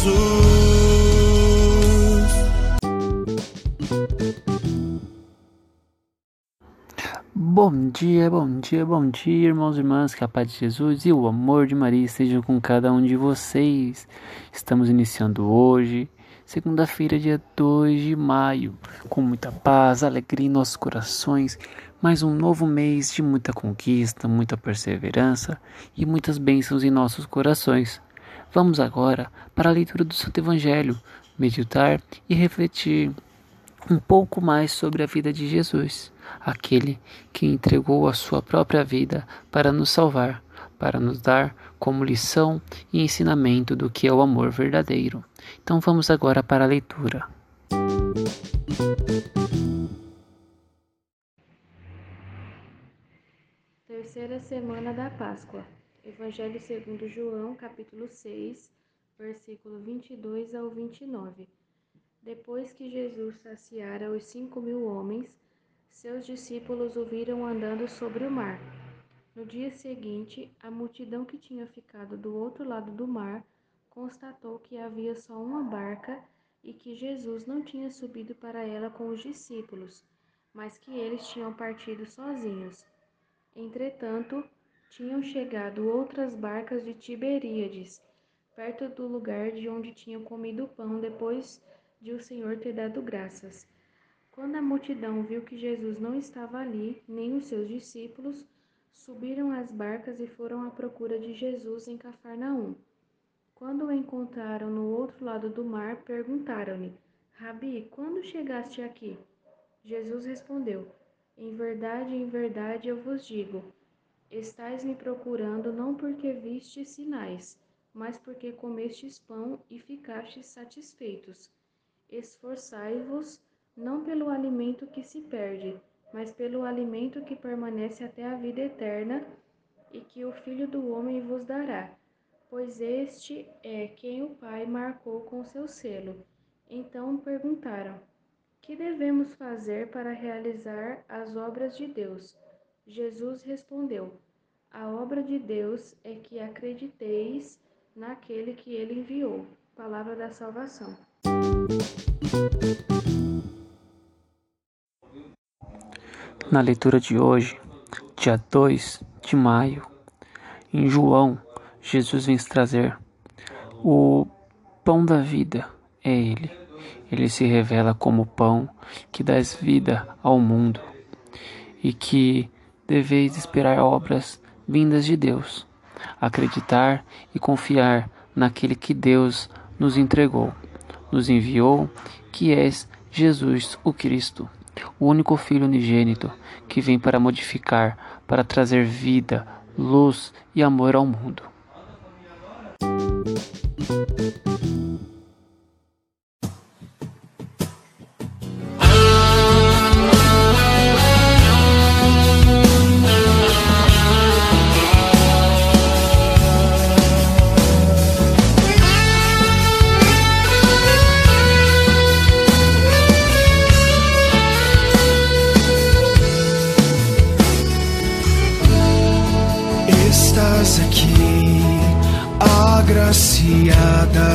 Jesus. Bom dia, bom dia, bom dia, irmãos e irmãs, que a paz de Jesus e o amor de Maria estejam com cada um de vocês. Estamos iniciando hoje, segunda-feira, dia 2 de maio, com muita paz, alegria em nossos corações, mais um novo mês de muita conquista, muita perseverança e muitas bênçãos em nossos corações. Vamos agora para a leitura do Santo Evangelho, meditar e refletir um pouco mais sobre a vida de Jesus, aquele que entregou a sua própria vida para nos salvar, para nos dar como lição e ensinamento do que é o amor verdadeiro. Então vamos agora para a leitura. Terceira semana da Páscoa. Evangelho segundo João, capítulo 6, versículo 22 ao 29. Depois que Jesus saciara os cinco mil homens, seus discípulos o viram andando sobre o mar. No dia seguinte, a multidão que tinha ficado do outro lado do mar constatou que havia só uma barca e que Jesus não tinha subido para ela com os discípulos, mas que eles tinham partido sozinhos. Entretanto, tinham chegado outras barcas de Tiberíades, perto do lugar de onde tinham comido o pão depois de o Senhor ter dado graças. Quando a multidão viu que Jesus não estava ali, nem os seus discípulos, subiram às barcas e foram à procura de Jesus em Cafarnaum. Quando o encontraram no outro lado do mar, perguntaram-lhe: Rabi, quando chegaste aqui? Jesus respondeu: Em verdade, em verdade eu vos digo: estais me procurando não porque vistes sinais, mas porque comestes pão e ficastes satisfeitos. Esforçai-vos não pelo alimento que se perde, mas pelo alimento que permanece até a vida eterna, e que o Filho do Homem vos dará. Pois este é quem o Pai marcou com seu selo. Então perguntaram: Que devemos fazer para realizar as obras de Deus? Jesus respondeu: A obra de Deus é que acrediteis naquele que ele enviou. Palavra da salvação. Na leitura de hoje, dia 2 de maio, em João, Jesus vem trazer o pão da vida é Ele. Ele se revela como pão que dá vida ao mundo e que deveis esperar obras vindas de Deus, acreditar e confiar naquele que Deus nos entregou, nos enviou, que és Jesus o Cristo, o único Filho unigênito que vem para modificar, para trazer vida, luz e amor ao mundo. Agraciada.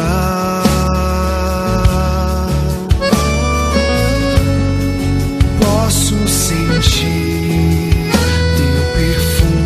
Posso sentir teu perfume.